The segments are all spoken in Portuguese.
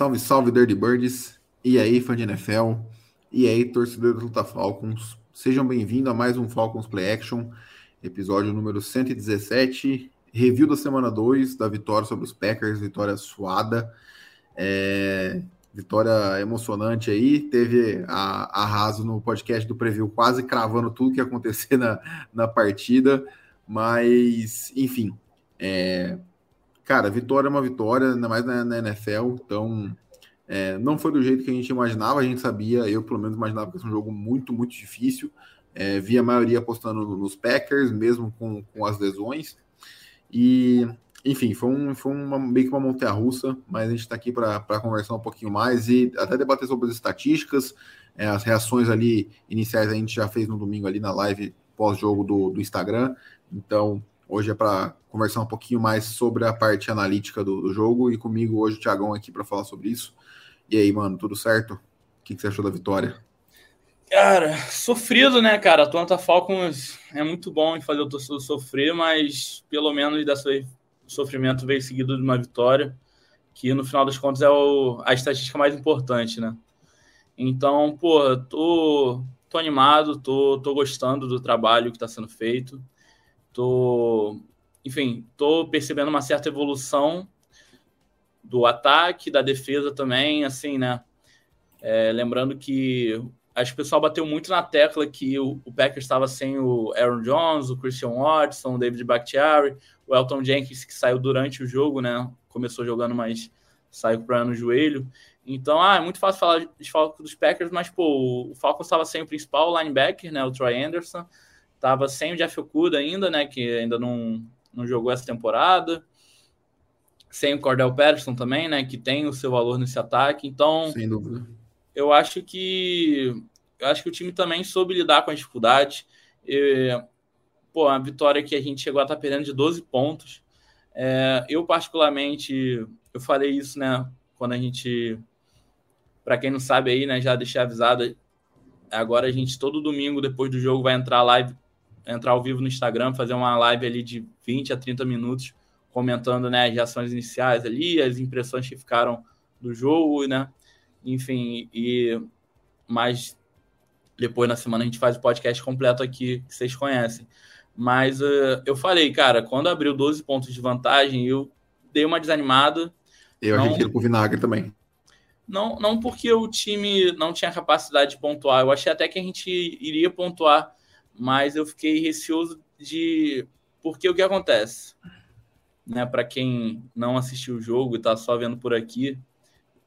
Salve, salve, Dirty Birds. E aí, fã de NFL. E aí, torcedor do Luta Falcons. Sejam bem-vindos a mais um Falcons Play Action, episódio número 117. Review da semana 2 da vitória sobre os Packers, vitória suada. É, vitória emocionante aí. Teve a, a Raso no podcast do Preview quase cravando tudo que ia acontecer na, na partida. Mas, enfim, é, cara, vitória é uma vitória, ainda mais na, na NFL. Então, é, não foi do jeito que a gente imaginava. A gente sabia, eu pelo menos imaginava que ser um jogo muito, muito difícil. É, vi a maioria apostando nos Packers, mesmo com, com as lesões. E, enfim, foi, um, foi uma, meio que uma montanha russa, mas a gente está aqui para conversar um pouquinho mais e até debater sobre as estatísticas, é, as reações ali iniciais a gente já fez no domingo ali na live pós-jogo do, do Instagram. Então, hoje é para conversar um pouquinho mais sobre a parte analítica do, do jogo e comigo hoje o Thiagão aqui para falar sobre isso. E aí, mano, tudo certo? O que, que você achou da vitória? Cara, sofrido, né, cara? Atlanta Falcons é muito bom em fazer o torcedor sofrer, mas pelo menos dessa sofrimento veio seguido de uma vitória, que no final das contas é o, a estatística mais importante, né? Então, pô, tô, tô animado, tô, tô gostando do trabalho que está sendo feito, tô, enfim, tô percebendo uma certa evolução do ataque, da defesa também, assim, né? É, lembrando que acho que o pessoal bateu muito na tecla que o, o Packers estava sem o Aaron Jones, o Christian Watson, o David Bakhtiari, o Elton Jenkins, que saiu durante o jogo, né? Começou jogando, mas saiu para no joelho. Então, ah, é muito fácil falar de Falcons dos Packers, mas, pô, o Falcons estava sem o principal linebacker, né? O Troy Anderson. Estava sem o Jeff Okuda ainda, né? Que ainda não, não jogou essa temporada. Sem o Cordell Patterson também, né? Que tem o seu valor nesse ataque. Então, sem dúvida eu acho que eu acho que o time também soube lidar com a dificuldade. E, pô, a vitória que a gente chegou a estar tá perdendo de 12 pontos. É, eu, particularmente, eu falei isso, né? Quando a gente. Para quem não sabe aí, né? Já deixei avisado. Agora a gente, todo domingo, depois do jogo, vai entrar live, entrar ao vivo no Instagram, fazer uma live ali de 20 a 30 minutos, comentando né, as reações iniciais ali, as impressões que ficaram do jogo, né? enfim, e mais depois na semana a gente faz o podcast completo aqui que vocês conhecem. Mas uh, eu falei, cara, quando abriu 12 pontos de vantagem, eu dei uma desanimada. Eu não, achei pro vinagre também. Não, não porque o time não tinha capacidade de pontuar. Eu achei até que a gente iria pontuar, mas eu fiquei receoso de. Porque o que acontece? Né, para quem não assistiu o jogo e está só vendo por aqui,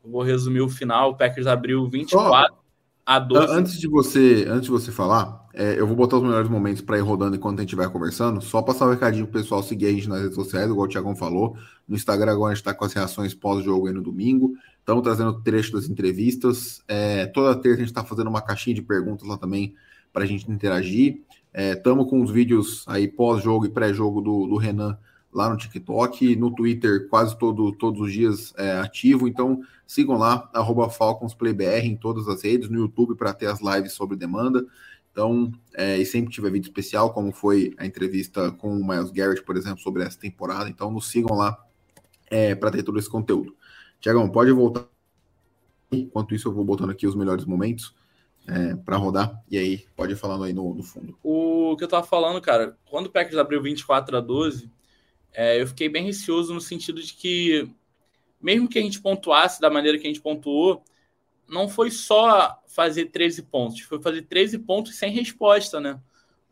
vou resumir o final. O Packers abriu 24 oh, a 12. Antes de você, antes de você falar, é, eu vou botar os melhores momentos para ir rodando enquanto a gente vai conversando. Só passar o um recadinho pro pessoal seguir a gente nas redes sociais, igual o Thiagão falou. No Instagram agora a gente está com as reações pós-jogo aí no domingo. Estamos trazendo trecho das entrevistas. É, toda terça a gente está fazendo uma caixinha de perguntas lá também para a gente interagir. Estamos é, com os vídeos aí pós-jogo e pré-jogo do, do Renan lá no TikTok, no Twitter quase todo, todos os dias é, ativo. Então sigam lá, FalconsPlayBR em todas as redes, no YouTube para ter as lives sobre demanda. Então, é, e sempre tiver vídeo especial, como foi a entrevista com o Miles Garrett, por exemplo, sobre essa temporada. Então, nos sigam lá é, para ter todo esse conteúdo. Tiagão, pode voltar. Enquanto isso, eu vou botando aqui os melhores momentos é, para rodar. E aí, pode ir falando aí no, no, fundo. O que eu tava falando, cara, quando o Packers abriu 24 a 12, é, eu fiquei bem receoso no sentido de que, mesmo que a gente pontuasse da maneira que a gente pontuou, não foi só fazer 13 pontos, foi fazer 13 pontos sem resposta, né?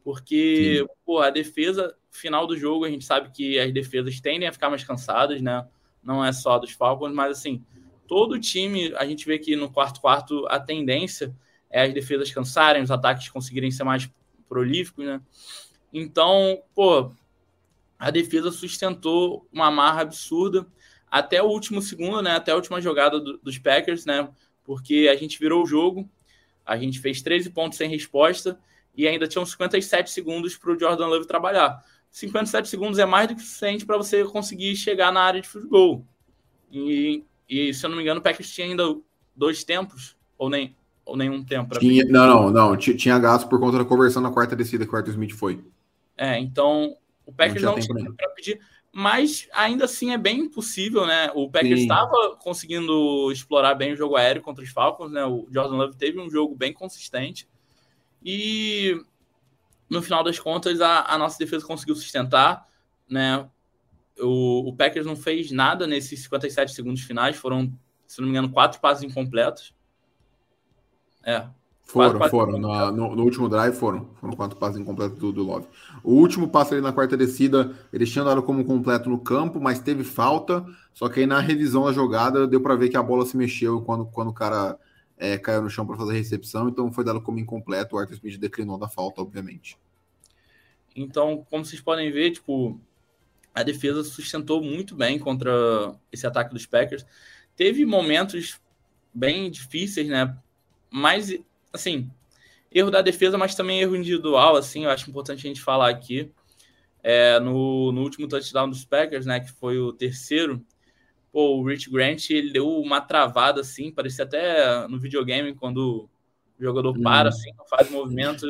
Porque pô, a defesa, final do jogo, a gente sabe que as defesas tendem a ficar mais cansadas, né? Não é só dos Falcons, mas assim, todo time, a gente vê que no quarto quarto a tendência é as defesas cansarem, os ataques conseguirem ser mais prolíficos, né? Então, pô, a defesa sustentou uma marra absurda. até o último segundo, né? Até a última jogada do, dos Packers, né? Porque a gente virou o jogo, a gente fez 13 pontos sem resposta e ainda tinham 57 segundos para o Jordan Love trabalhar. 57 segundos é mais do que suficiente para você conseguir chegar na área de futebol. E, e, se eu não me engano, o Packers tinha ainda dois tempos, ou nem ou nenhum tempo. Tinha, não, não, não. Tinha gasto por conta da conversão na quarta descida que o Arthur Smith foi. É, então o Packers não, não tinha para pedir mas ainda assim é bem possível, né? O Packers estava conseguindo explorar bem o jogo aéreo contra os Falcons, né? O Jordan Love teve um jogo bem consistente e no final das contas a, a nossa defesa conseguiu sustentar, né? O, o, Packers não fez nada nesses 57 segundos finais, foram, se não me engano, quatro passes incompletos. É, foram, quatro foram. Na, no, no, último drive foram. Foram quatro passes incompletos do, do Love. O último passo ali na quarta descida, eles tinham dado como completo no campo, mas teve falta. Só que aí na revisão da jogada deu para ver que a bola se mexeu quando, quando o cara é, caiu no chão para fazer a recepção. Então foi dado como incompleto. O Arthur Smith declinou da falta, obviamente. Então, como vocês podem ver, tipo, a defesa sustentou muito bem contra esse ataque dos Packers. Teve momentos bem difíceis, né? Mas assim, erro da defesa, mas também erro individual, assim, eu acho importante a gente falar aqui. É, no, no último touchdown dos Packers, né, que foi o terceiro, pô, o Rich Grant, ele deu uma travada, assim, parecia até no videogame, quando o jogador hum. para, assim, faz movimento,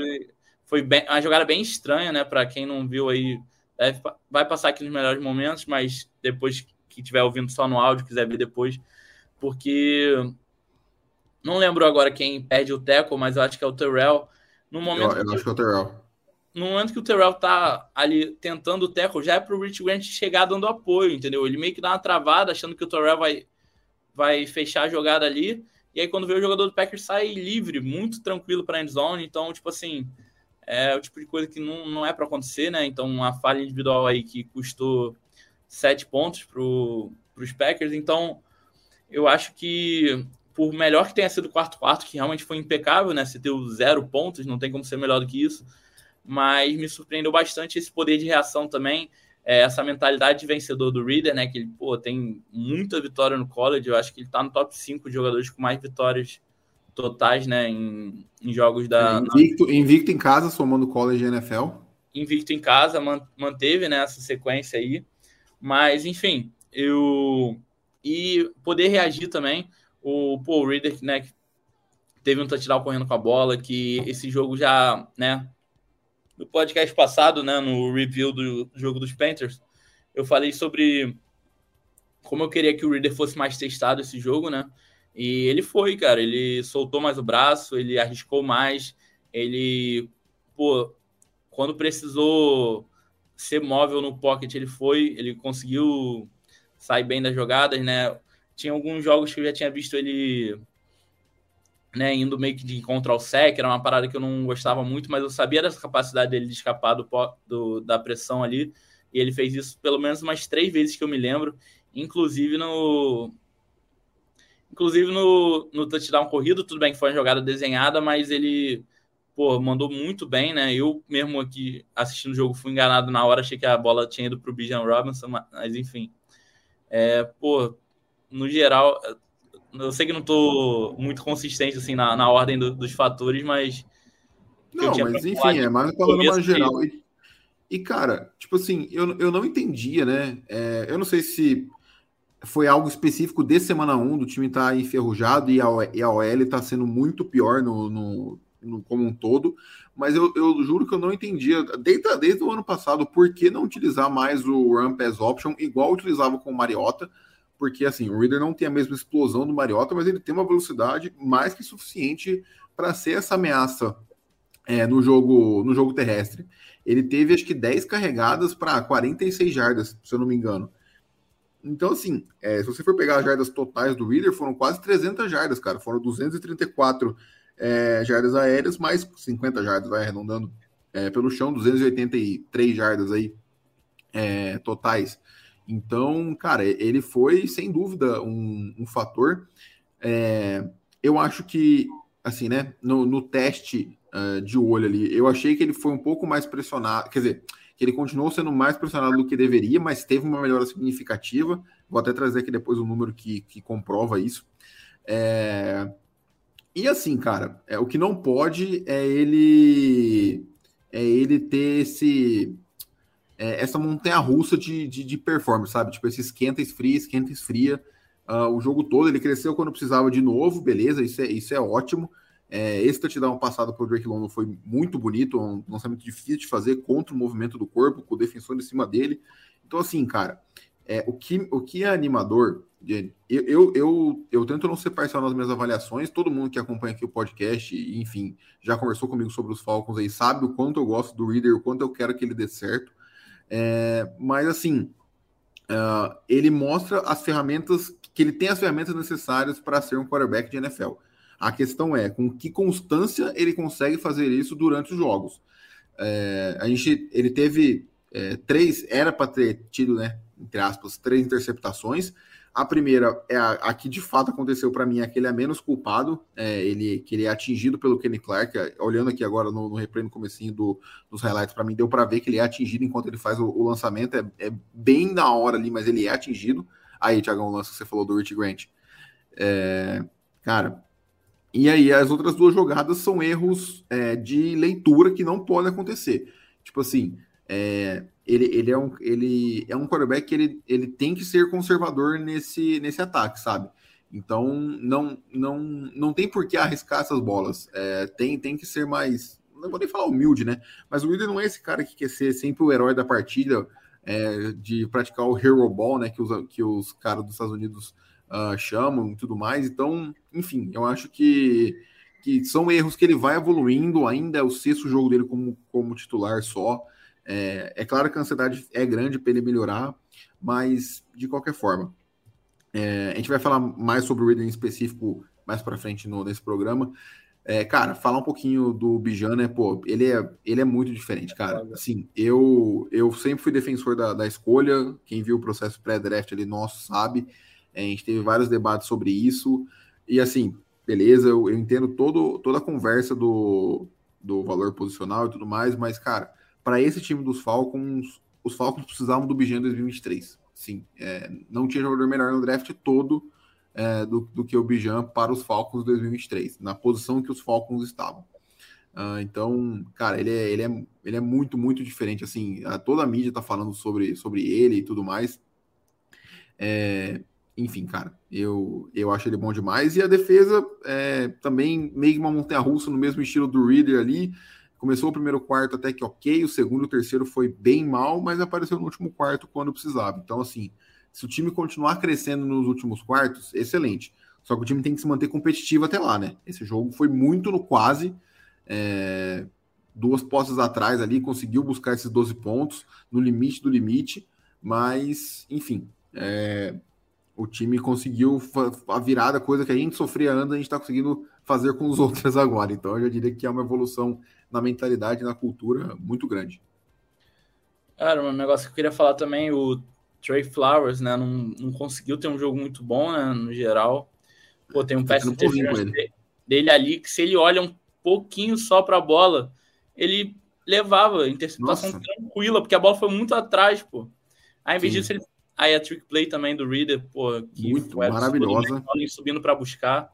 foi bem, uma jogada bem estranha, né, para quem não viu aí, deve, vai passar aqui nos melhores momentos, mas depois que estiver ouvindo só no áudio, quiser ver depois, porque não lembro agora quem perde o tackle, mas eu acho que é o Terrell. No momento eu, eu acho que é o Terrell. No momento que o Terrell tá ali tentando o tackle, já é pro Rich Grant chegar dando apoio, entendeu? Ele meio que dá uma travada, achando que o Terrell vai, vai fechar a jogada ali. E aí, quando vê o jogador do Packers sai livre, muito tranquilo para end zone. Então, tipo assim, é o tipo de coisa que não, não é para acontecer, né? Então, uma falha individual aí que custou sete pontos para os Packers. Então, eu acho que por melhor que tenha sido o quarto quarto, que realmente foi impecável, né? Você deu zero pontos, não tem como ser melhor do que isso. Mas me surpreendeu bastante esse poder de reação também, é, essa mentalidade de vencedor do Reader, né? Que ele pô, tem muita vitória no college. Eu acho que ele tá no top 5 de jogadores com mais vitórias totais, né? Em, em jogos da. Invicto, invicto em casa, somando college e NFL. Invicto em casa, manteve né, essa sequência aí. Mas, enfim, eu. E poder reagir também o Paul Reader, né, que teve um touchdown correndo com a bola, que esse jogo já, né, no podcast passado, né, no review do jogo dos Panthers, eu falei sobre como eu queria que o Reader fosse mais testado esse jogo, né? E ele foi, cara, ele soltou mais o braço, ele arriscou mais, ele, pô, quando precisou ser móvel no pocket, ele foi, ele conseguiu sair bem das jogadas, né? Tinha alguns jogos que eu já tinha visto ele né, indo meio que de encontro ao sec, era uma parada que eu não gostava muito, mas eu sabia dessa capacidade dele de escapar do, do, da pressão ali, e ele fez isso pelo menos umas três vezes que eu me lembro, inclusive no inclusive no, no touchdown corrido, tudo bem que foi uma jogada desenhada, mas ele pô, mandou muito bem, né? Eu mesmo aqui assistindo o jogo fui enganado na hora, achei que a bola tinha ido para o Bijan Robinson, mas enfim. É, pô, no geral, eu sei que não estou muito consistente assim na, na ordem do, dos fatores, mas. Não, mas enfim, é mais falando mais geral. E, e, cara, tipo assim, eu, eu não entendia, né? É, eu não sei se foi algo específico de semana 1 do time estar tá enferrujado e a, e a OL está sendo muito pior no, no, no, como um todo, mas eu, eu juro que eu não entendia, desde, desde o ano passado, por que não utilizar mais o Run Pass Option igual utilizava com o Mariota porque assim, o Reader não tem a mesma explosão do Mariota, mas ele tem uma velocidade mais que suficiente para ser essa ameaça é, no jogo no jogo terrestre. Ele teve acho que 10 carregadas para 46 jardas, se eu não me engano. Então, assim, é, se você for pegar as jardas totais do Reader, foram quase 300 jardas, cara. Foram 234 é, jardas aéreas, mais 50 jardas, vai arredondando é, pelo chão, 283 jardas aí é, totais. Então, cara, ele foi sem dúvida um, um fator. É, eu acho que, assim, né, no, no teste uh, de olho ali, eu achei que ele foi um pouco mais pressionado, quer dizer, que ele continuou sendo mais pressionado do que deveria, mas teve uma melhora significativa. Vou até trazer aqui depois o um número que, que comprova isso. É... E assim, cara, é, o que não pode é ele é ele ter esse é, essa montanha russa de, de, de, performance, sabe? Tipo, esse esquenta, esfria, esquenta, esfria. Uh, o jogo todo, ele cresceu quando precisava de novo, beleza, isso é, isso é ótimo. É, esse touchdown passado o Drake London foi muito bonito, um lançamento difícil de fazer contra o movimento do corpo, com o defensor em cima dele. Então, assim, cara, é, o, que, o que é animador, eu, eu, eu, eu, tento não ser parcial nas minhas avaliações, todo mundo que acompanha aqui o podcast, enfim, já conversou comigo sobre os Falcons aí, sabe o quanto eu gosto do Reader, o quanto eu quero que ele dê certo. É, mas assim, uh, ele mostra as ferramentas, que ele tem as ferramentas necessárias para ser um quarterback de NFL. A questão é com que constância ele consegue fazer isso durante os jogos. É, a gente, ele teve é, três, era para ter tido, né, entre aspas, três interceptações. A primeira é a, a que de fato aconteceu para mim, é que ele é menos culpado, é, ele, que ele é atingido pelo Kenny Clark. É, olhando aqui agora no, no replay no comecinho do, dos highlights, para mim deu para ver que ele é atingido enquanto ele faz o, o lançamento. É, é, bem na hora ali, mas ele é atingido. Aí, Thiagão, o lance que você falou do Rich Grant. É, cara, e aí as outras duas jogadas são erros é, de leitura que não podem acontecer. Tipo assim, é, ele, ele, é um, ele é um quarterback que ele, ele tem que ser conservador nesse, nesse ataque, sabe? Então não, não, não tem por que arriscar essas bolas. É, tem, tem que ser mais. Não vou nem falar humilde, né? Mas o Wilder não é esse cara que quer ser sempre o herói da partida, é, de praticar o hero ball, né? Que os, que os caras dos Estados Unidos uh, chamam e tudo mais. Então, enfim, eu acho que, que são erros que ele vai evoluindo. Ainda é o sexto jogo dele como, como titular só. É, é claro que a ansiedade é grande para ele melhorar, mas de qualquer forma. É, a gente vai falar mais sobre o Reader em específico mais para frente no, nesse programa. É, cara, falar um pouquinho do Bijan, né? Pô, ele é, ele é muito diferente, cara. Assim, eu, eu sempre fui defensor da, da escolha. Quem viu o processo pré-draft ali, nosso, sabe. É, a gente teve vários debates sobre isso. E assim, beleza, eu, eu entendo todo, toda a conversa do, do valor posicional e tudo mais, mas, cara, para esse time dos Falcons, os Falcons precisavam do Bijan em 2023. Sim, é, não tinha jogador melhor no draft todo é, do, do, que o Bijan para os Falcons 2023, na posição que os Falcons estavam. Uh, então, cara, ele é, ele, é, ele é muito, muito diferente. Assim, a, toda a mídia está falando sobre, sobre ele e tudo mais. É, enfim, cara, eu, eu acho ele bom demais. E a defesa é, também meio que uma montanha russa no mesmo estilo do Reader ali. Começou o primeiro quarto até que ok, o segundo e o terceiro foi bem mal, mas apareceu no último quarto quando precisava. Então, assim, se o time continuar crescendo nos últimos quartos, excelente. Só que o time tem que se manter competitivo até lá, né? Esse jogo foi muito no quase. É, duas postas atrás ali, conseguiu buscar esses 12 pontos no limite do limite, mas, enfim, é, o time conseguiu a virada, coisa que a gente sofria antes, a gente está conseguindo fazer com os outros agora. Então eu já diria que é uma evolução na mentalidade, na cultura muito grande. Cara, um negócio que eu queria falar também, o Trey Flowers, né, não, não conseguiu ter um jogo muito bom, né, no geral. Pô, tem um tá péssimo dele. dele ali, que se ele olha um pouquinho só para a bola, ele levava interceptação Nossa. tranquila, porque a bola foi muito atrás, pô. Aí, em vez Sim. disso, ele Aí a trick play também do Reader, pô, que muito maravilhosa. subindo para buscar,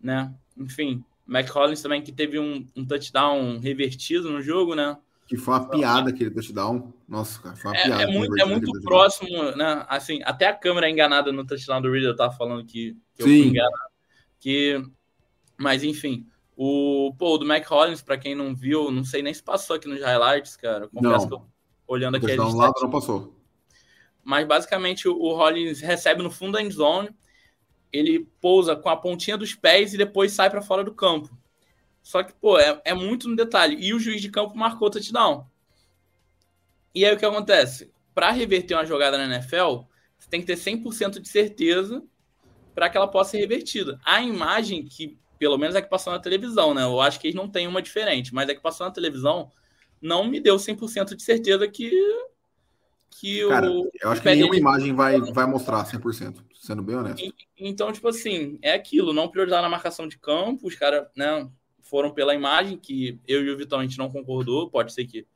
né? Enfim, Mac Collins também que teve um, um, touchdown revertido no jogo, né? Que foi uma piada aquele touchdown. Nossa, cara, foi uma é, piada. É muito, é muito próximo, né? Assim, até a câmera é enganada no touchdown do Reader, eu tava falando que, que eu fui enganado. Que, mas enfim, o pô, do Mac Collins, para quem não viu, não sei nem se passou aqui nos highlights, cara. Confesso não. que eu, olhando aqui. O lado não passou mas basicamente o Rollins recebe no fundo da endzone, ele pousa com a pontinha dos pés e depois sai para fora do campo. Só que, pô, é, é, muito no detalhe. E o juiz de campo marcou touchdown. E aí o que acontece? Para reverter uma jogada na NFL, você tem que ter 100% de certeza para que ela possa ser revertida. A imagem que, pelo menos é que passou na televisão, né? Eu acho que eles não têm uma diferente, mas é que passou na televisão, não me deu 100% de certeza que que Cara, o. Eu acho que nenhuma imagem vai, vai mostrar 100%, sendo bem honesto. Então, tipo assim, é aquilo, não priorizar na marcação de campo, os caras né, foram pela imagem, que eu e o Vitão a gente não concordou, pode ser que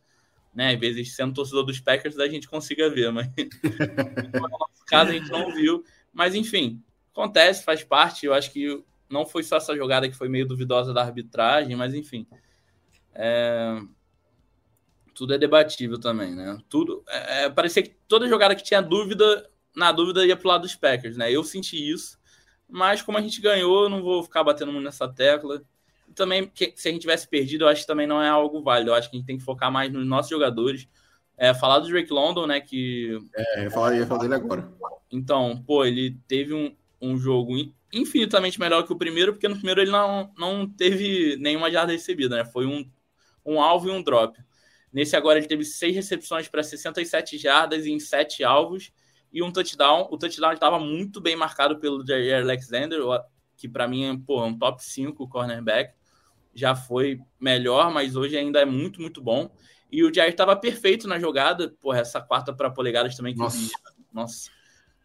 né? Às vezes, sendo torcedor dos Packers, a gente consiga ver, mas no nosso caso a gente não viu. Mas enfim, acontece, faz parte. Eu acho que não foi só essa jogada que foi meio duvidosa da arbitragem, mas enfim. É... Tudo é debatível também, né? Tudo. É, é parecia que toda jogada que tinha dúvida, na dúvida ia pro lado dos Packers, né? Eu senti isso. Mas como a gente ganhou, eu não vou ficar batendo muito nessa tecla. Também, se a gente tivesse perdido, eu acho que também não é algo válido. Eu acho que a gente tem que focar mais nos nossos jogadores. É, falar do Drake London, né? Que. É, eu ia falar, ia falar dele agora. Então, pô, ele teve um, um jogo infinitamente melhor que o primeiro, porque no primeiro ele não, não teve nenhuma jarda recebida, né? Foi um, um alvo e um drop. Nesse agora ele teve seis recepções para 67 jardas em sete alvos e um touchdown. O touchdown estava muito bem marcado pelo Jair Alexander, que para mim é pô, um top 5 cornerback. Já foi melhor, mas hoje ainda é muito, muito bom. E o Jair estava perfeito na jogada. Porra, essa quarta para polegadas também. Que Nossa. Nossa.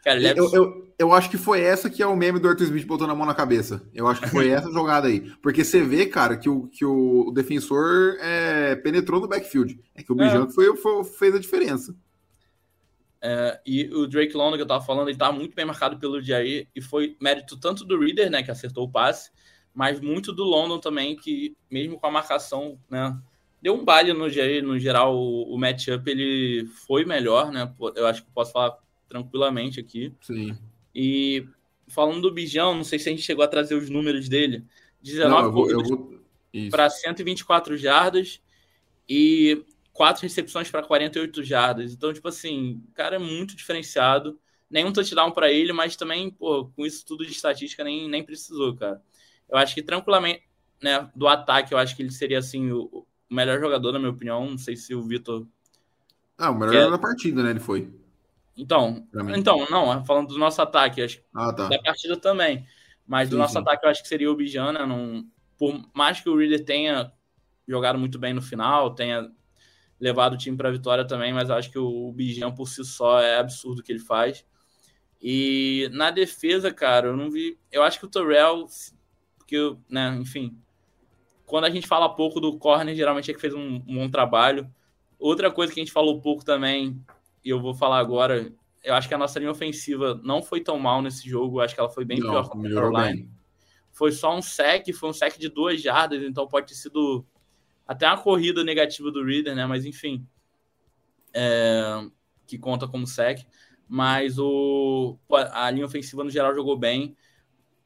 Cara, é eu, eu, eu, acho que foi essa que é o meme do Arthur Smith botando a mão na cabeça. Eu acho que foi essa jogada aí. Porque você vê, cara, que o, que o defensor é, penetrou no backfield. É que o Bijan é. foi, foi, fez a diferença. É, e o Drake London que eu tava falando, ele tava muito bem marcado pelo Jair e foi mérito tanto do Reader, né, que acertou o passe, mas muito do London também, que mesmo com a marcação, né, deu um baile no Jair, no geral o, o matchup ele foi melhor, né, eu acho que posso falar tranquilamente aqui. Sim. E falando do Bijão, não sei se a gente chegou a trazer os números dele, 19 para 124 jardas e quatro recepções para 48 jardas. Então, tipo assim, o cara é muito diferenciado. Nenhum touchdown para ele, mas também, pô, com isso tudo de estatística nem, nem precisou, cara. Eu acho que tranquilamente, né, do ataque, eu acho que ele seria assim o, o melhor jogador, na minha opinião. Não sei se o Vitor. Ah, o melhor é... da partida, né? Ele foi. Então, então, não, falando do nosso ataque, acho ah, tá. da partida também. Mas sim, do nosso sim. ataque, eu acho que seria o Bijana. Não, por mais que o Reader tenha jogado muito bem no final, tenha levado o time para a vitória também, mas eu acho que o Bijan por si só é absurdo o que ele faz. E na defesa, cara, eu não vi. Eu acho que o Torrell, porque, né, enfim, quando a gente fala pouco do corner, geralmente é que fez um, um bom trabalho. Outra coisa que a gente falou pouco também, e eu vou falar agora, eu acho que a nossa linha ofensiva não foi tão mal nesse jogo, acho que ela foi bem não, pior que a Caroline. Foi só um sec, foi um sec de duas jardas, então pode ter sido até uma corrida negativa do Reader, né? Mas enfim, é, que conta como sec. Mas o, a linha ofensiva no geral jogou bem.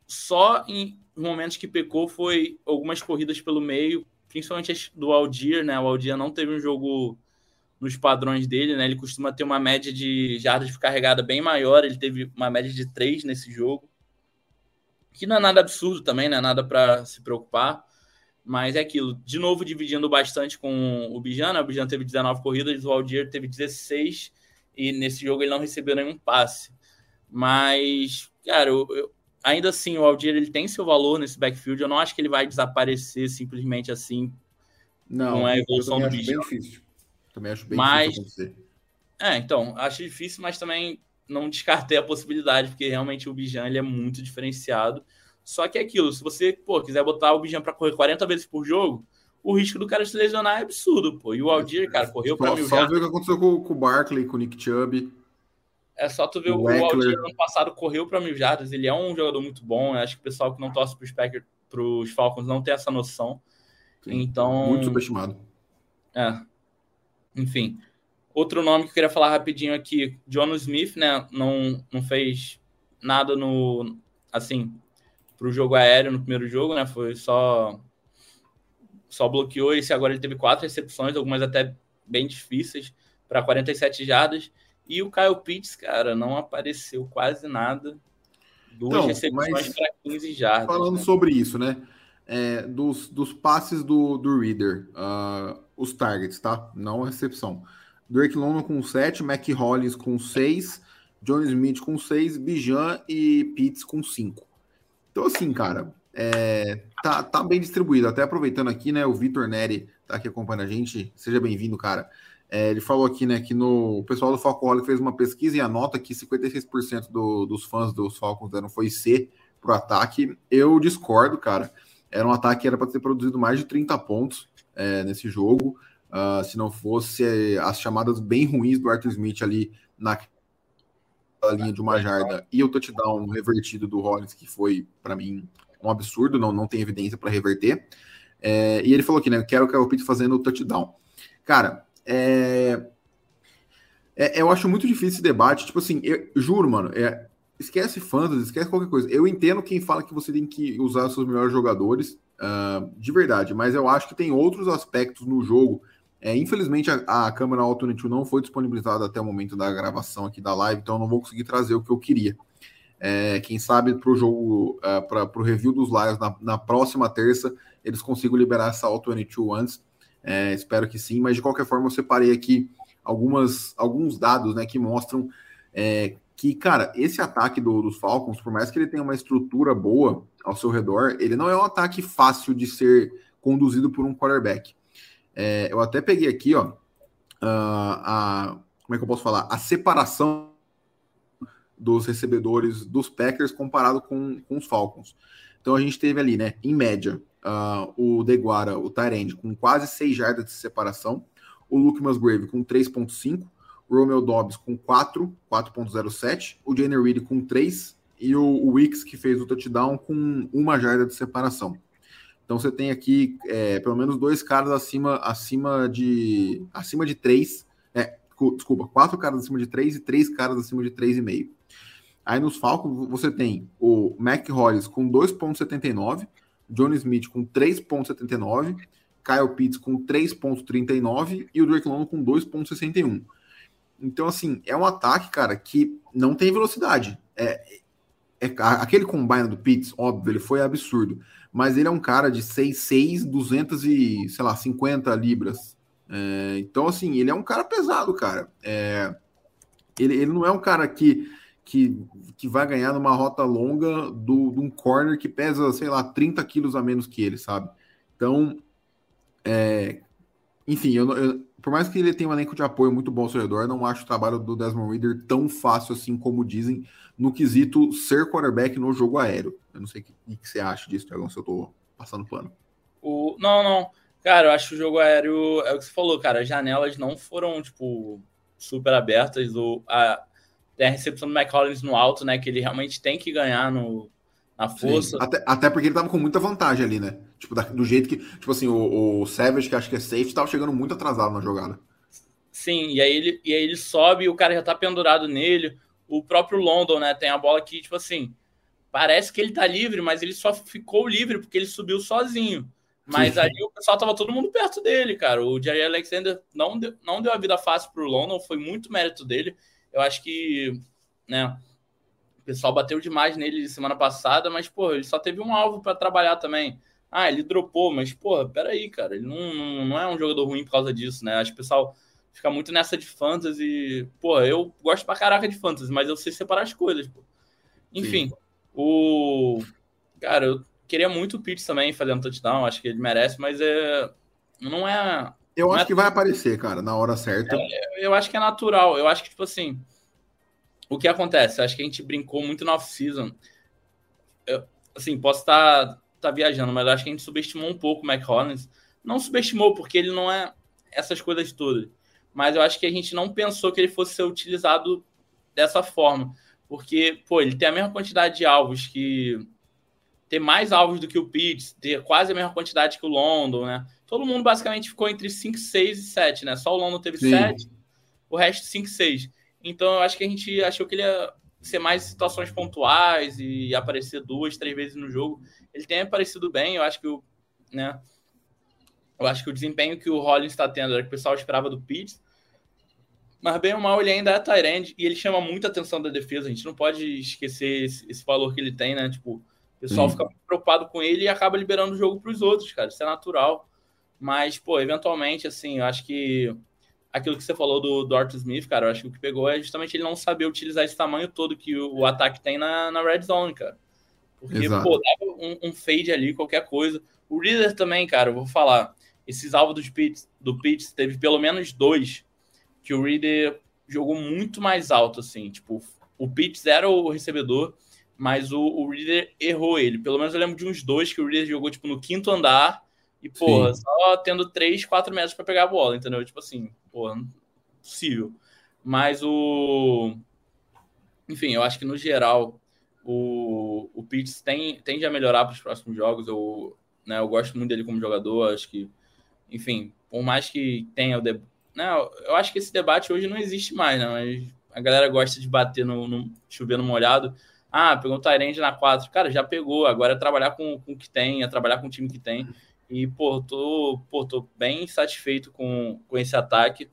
Só em momentos que pecou foi algumas corridas pelo meio, principalmente do Aldir, né? O Aldir não teve um jogo nos padrões dele, né? Ele costuma ter uma média de jardas carregada bem maior, ele teve uma média de 3 nesse jogo. Que não é nada absurdo também, não é nada para se preocupar. Mas é aquilo, de novo dividindo bastante com o Bijan, né? o Bijan teve 19 corridas, o Aldir teve 16 e nesse jogo ele não recebeu nenhum passe. Mas, cara, eu, eu, ainda assim o Aldir ele tem seu valor nesse backfield, eu não acho que ele vai desaparecer simplesmente assim. Não, não é a evolução do Bijan. Também acho bem mas, difícil acontecer. É, então, acho difícil, mas também não descartei a possibilidade, porque realmente o Bijan ele é muito diferenciado. Só que é aquilo, se você pô, quiser botar o Bijan para correr 40 vezes por jogo, o risco do cara se lesionar é absurdo, pô. E o Aldir, cara, correu para mil Só ver o que aconteceu com, com o Barkley, com o Nick Chubb. É só tu ver o, o Aldir ano passado correu para mil jardas, ele é um jogador muito bom. Eu acho que o pessoal que não torce para os Packers, pros Falcons não tem essa noção. Sim, então, muito subestimado. É. Enfim, outro nome que eu queria falar rapidinho aqui, John Smith, né, não não fez nada no assim, para o jogo aéreo no primeiro jogo, né? Foi só só bloqueou esse agora ele teve quatro recepções, algumas até bem difíceis para 47 jardas. E o Kyle Pitts, cara, não apareceu quase nada. Duas então, recepções para 15 jardas. Falando né? sobre isso, né? É, dos, dos passes do, do Reader, uh, os targets, tá? Não a recepção. Drake London com 7, Mac Hollins com 6, John Smith com 6, Bijan e Pitts com 5. Então, assim, cara, é, tá, tá bem distribuído. Até aproveitando aqui, né? O Vitor Neri tá aqui acompanhando a gente. Seja bem-vindo, cara. É, ele falou aqui, né, que no, o pessoal do Falcoholic fez uma pesquisa e anota que 56% do, dos fãs dos Falcons deram foi C pro ataque. Eu discordo, cara. Era um ataque que era para ter produzido mais de 30 pontos é, nesse jogo. uh, se não fosse as chamadas bem ruins do Arthur Smith ali na linha de uma jarda e o touchdown revertido do Rollins, que foi, para mim, um absurdo, não, não tem evidência para reverter. É, e ele falou aqui, né? Quero o Kyle fazendo o touchdown. Cara, é, é, eu acho muito difícil esse debate. Tipo assim, eu juro, mano, é, esquece fantasy, esquece qualquer coisa. Eu entendo quem fala que você tem que usar seus melhores jogadores, uh, de verdade, mas eu acho que tem outros aspectos no jogo. É, infelizmente, a, a câmera Alternate não foi disponibilizada até o momento da gravação aqui da live, então eu não vou conseguir trazer o que eu queria. É, quem sabe para o jogo, uh, é, para o review dos lives na, na, próxima terça, eles consigam liberar essa Auto 22 antes. É, espero que sim, mas de qualquer forma, eu separei aqui algumas, alguns dados né, que mostram é, que, cara, esse ataque do, dos Falcons, por mais que ele tenha uma estrutura boa ao seu redor, ele não é um ataque fácil de ser conduzido por um quarterback. É, eu até peguei aqui, ó, a, como é que eu posso falar? A separação dos recebedores dos Packers comparado com, com os Falcons. Então a gente teve ali, né, em média, uh, o Deguara, o Tyrande, com quase 6 jardas de separação, o Luke Musgrave com 3.5, o Romeo Dobbs com 4, 4.07, o Jenner Reed com 3 e o, Wicks, que fez o touchdown, com uma jarda de separação. Então você tem aqui é, pelo menos dois caras acima, acima de acima de 3, é, desculpa, quatro caras acima de 3 e três caras acima de 3,5. Aí nos Falcons você tem o Mac Hollis com 2,79, Johnny Smith com 3,79, Kyle Pitts com 3,39 e o Drake London com 2,61. Então, assim, é um ataque, cara, que não tem velocidade. É, é, aquele combine do Pitts, óbvio, ele foi absurdo. Mas ele é um cara de 6'6, 200 e, sei lá, 50 libras. É, então, assim, ele é um cara pesado, cara. É, ele, ele não é um cara que que, que vai ganhar numa rota longa do, de um corner que pesa, sei lá, 30 quilos a menos que ele, sabe? Então, é, enfim, eu, eu, por mais que ele tenha um elenco de apoio muito bom ao seu redor, não acho o trabalho do Desmond Reader tão fácil assim como dizem no quesito ser quarterback no jogo aéreo. Eu não sei o que, que você acha disso, Thiago, se eu tô passando pano. O, não, não. Cara, eu acho que o jogo aéreo é o que você falou, cara. As janelas não foram, tipo, super abertas. O, a, tem a recepção do McCollins no alto, né? Que ele realmente tem que ganhar no, na força. Até, até, porque ele tava com muita vantagem ali, né? Tipo, da, do jeito que. Tipo assim, o, o Savage, que acho que é safe, tava chegando muito atrasado na jogada. Sim, e aí ele, e aí ele sobe e o cara já tá pendurado nele. O próprio London, né? Tem a bola que, tipo assim, parece que ele tá livre, mas ele só ficou livre porque ele subiu sozinho. Mas Sim. aí o pessoal tava todo mundo perto dele, cara. O Jerry Alexander não deu, não deu a vida fácil pro London, foi muito mérito dele. Eu acho que, né, o pessoal bateu demais nele semana passada, mas, pô, ele só teve um alvo para trabalhar também. Ah, ele dropou, mas, pô, peraí, cara, ele não, não, não, é um jogador ruim por causa disso, né? Acho que o pessoal fica muito nessa de fantasy. Pô, eu gosto pra caraca de fantasy, mas eu sei separar as coisas, pô. Enfim, Sim. o. Cara, eu queria muito o Pitts também fazendo touchdown, acho que ele merece, mas é. Não é eu acho é... que vai aparecer, cara, na hora certa. É, eu acho que é natural. Eu acho que, tipo assim, o que acontece? Eu acho que a gente brincou muito na off-season. Assim, posso estar tá, viajando, mas eu acho que a gente subestimou um pouco o McCollins. Não subestimou, porque ele não é essas coisas todas. Mas eu acho que a gente não pensou que ele fosse ser utilizado dessa forma. Porque, pô, ele tem a mesma quantidade de alvos que. Ter mais alvos do que o Pitts, ter quase a mesma quantidade que o London, né? todo mundo basicamente ficou entre 5, 6 e 7, né? Só o London teve Sim. 7, o resto 5, 6. Então eu acho que a gente achou que ele ia ser mais situações pontuais e aparecer duas, três vezes no jogo. Ele tem aparecido bem, eu acho que o, né? Eu acho que o desempenho que o Rollins está tendo era que o pessoal esperava do Pitts. Mas bem ou mal, ele ainda é Tyrande e ele chama muita atenção da defesa. A gente não pode esquecer esse, esse valor que ele tem, né? Tipo, o pessoal Sim. fica preocupado com ele e acaba liberando o jogo para os outros, cara. Isso é natural. Mas, pô, eventualmente, assim, eu acho que aquilo que você falou do, do Arthur Smith, cara, eu acho que o que pegou é justamente ele não saber utilizar esse tamanho todo que o, o ataque tem na, na red zone, cara. Porque, Exato. pô, dava um, um, fade ali, qualquer coisa. O Reader também, cara, eu vou falar, esses alvos do Pitts, do Pitts teve pelo menos dois que o Reader jogou muito mais alto, assim, tipo, o Pitts era o recebedor, mas o, o Reader errou ele. Pelo menos eu lembro de uns dois que o Reader jogou, tipo, no quinto andar E, porra, Sim. só tendo 3, 4 metros para pegar a bola, entendeu? Tipo assim, porra, possível. Mas o. Enfim, eu acho que no geral o, o Pitts tem, tende a melhorar para os próximos jogos. Eu, né, eu gosto muito dele como jogador. Acho que, enfim, por mais que tenha o. De... Não, eu acho que esse debate hoje não existe mais, né? Mas a galera gosta de bater no, no chover molhado. Ah, pegou o Tyrande na 4. Cara, já pegou. Agora é trabalhar com, com o que tem, é trabalhar com o time que tem. E, pô, tô, pô, tô bem satisfeito com, com esse ataque.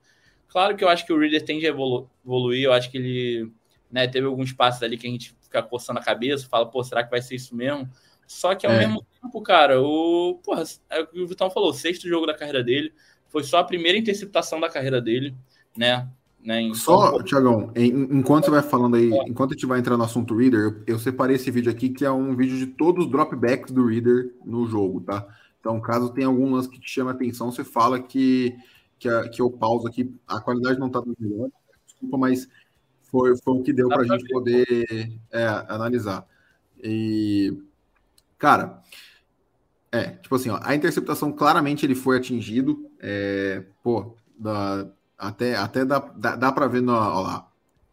Claro que eu acho que o Reader tende a evolu evoluir. Eu acho que ele né, teve alguns passos ali que a gente fica coçando a cabeça, fala, pô, será que vai ser isso mesmo? Só que ao é. mesmo tempo, cara, o. Porra, é o que o Vitão falou, o sexto jogo da carreira dele. Foi só a primeira interceptação da carreira dele, né? Né, Só, Tiagão, enquanto você vai falando aí, é. enquanto a gente vai entrar no assunto Reader, eu, eu, separei esse vídeo aqui, que é um vídeo de todos os dropbacks do Reader no jogo, tá? Então, caso tenha algum lance que te chame a atenção, você fala que, que, a, que eu pauso aqui. A qualidade não tá tão melhor, desculpa, mas foi, foi o que deu para a gente poder é, analisar. E, cara, é, tipo assim, ó, a interceptação claramente ele foi atingido. É, pô, da, até, até dá, dá, dá para ver no, ó lá.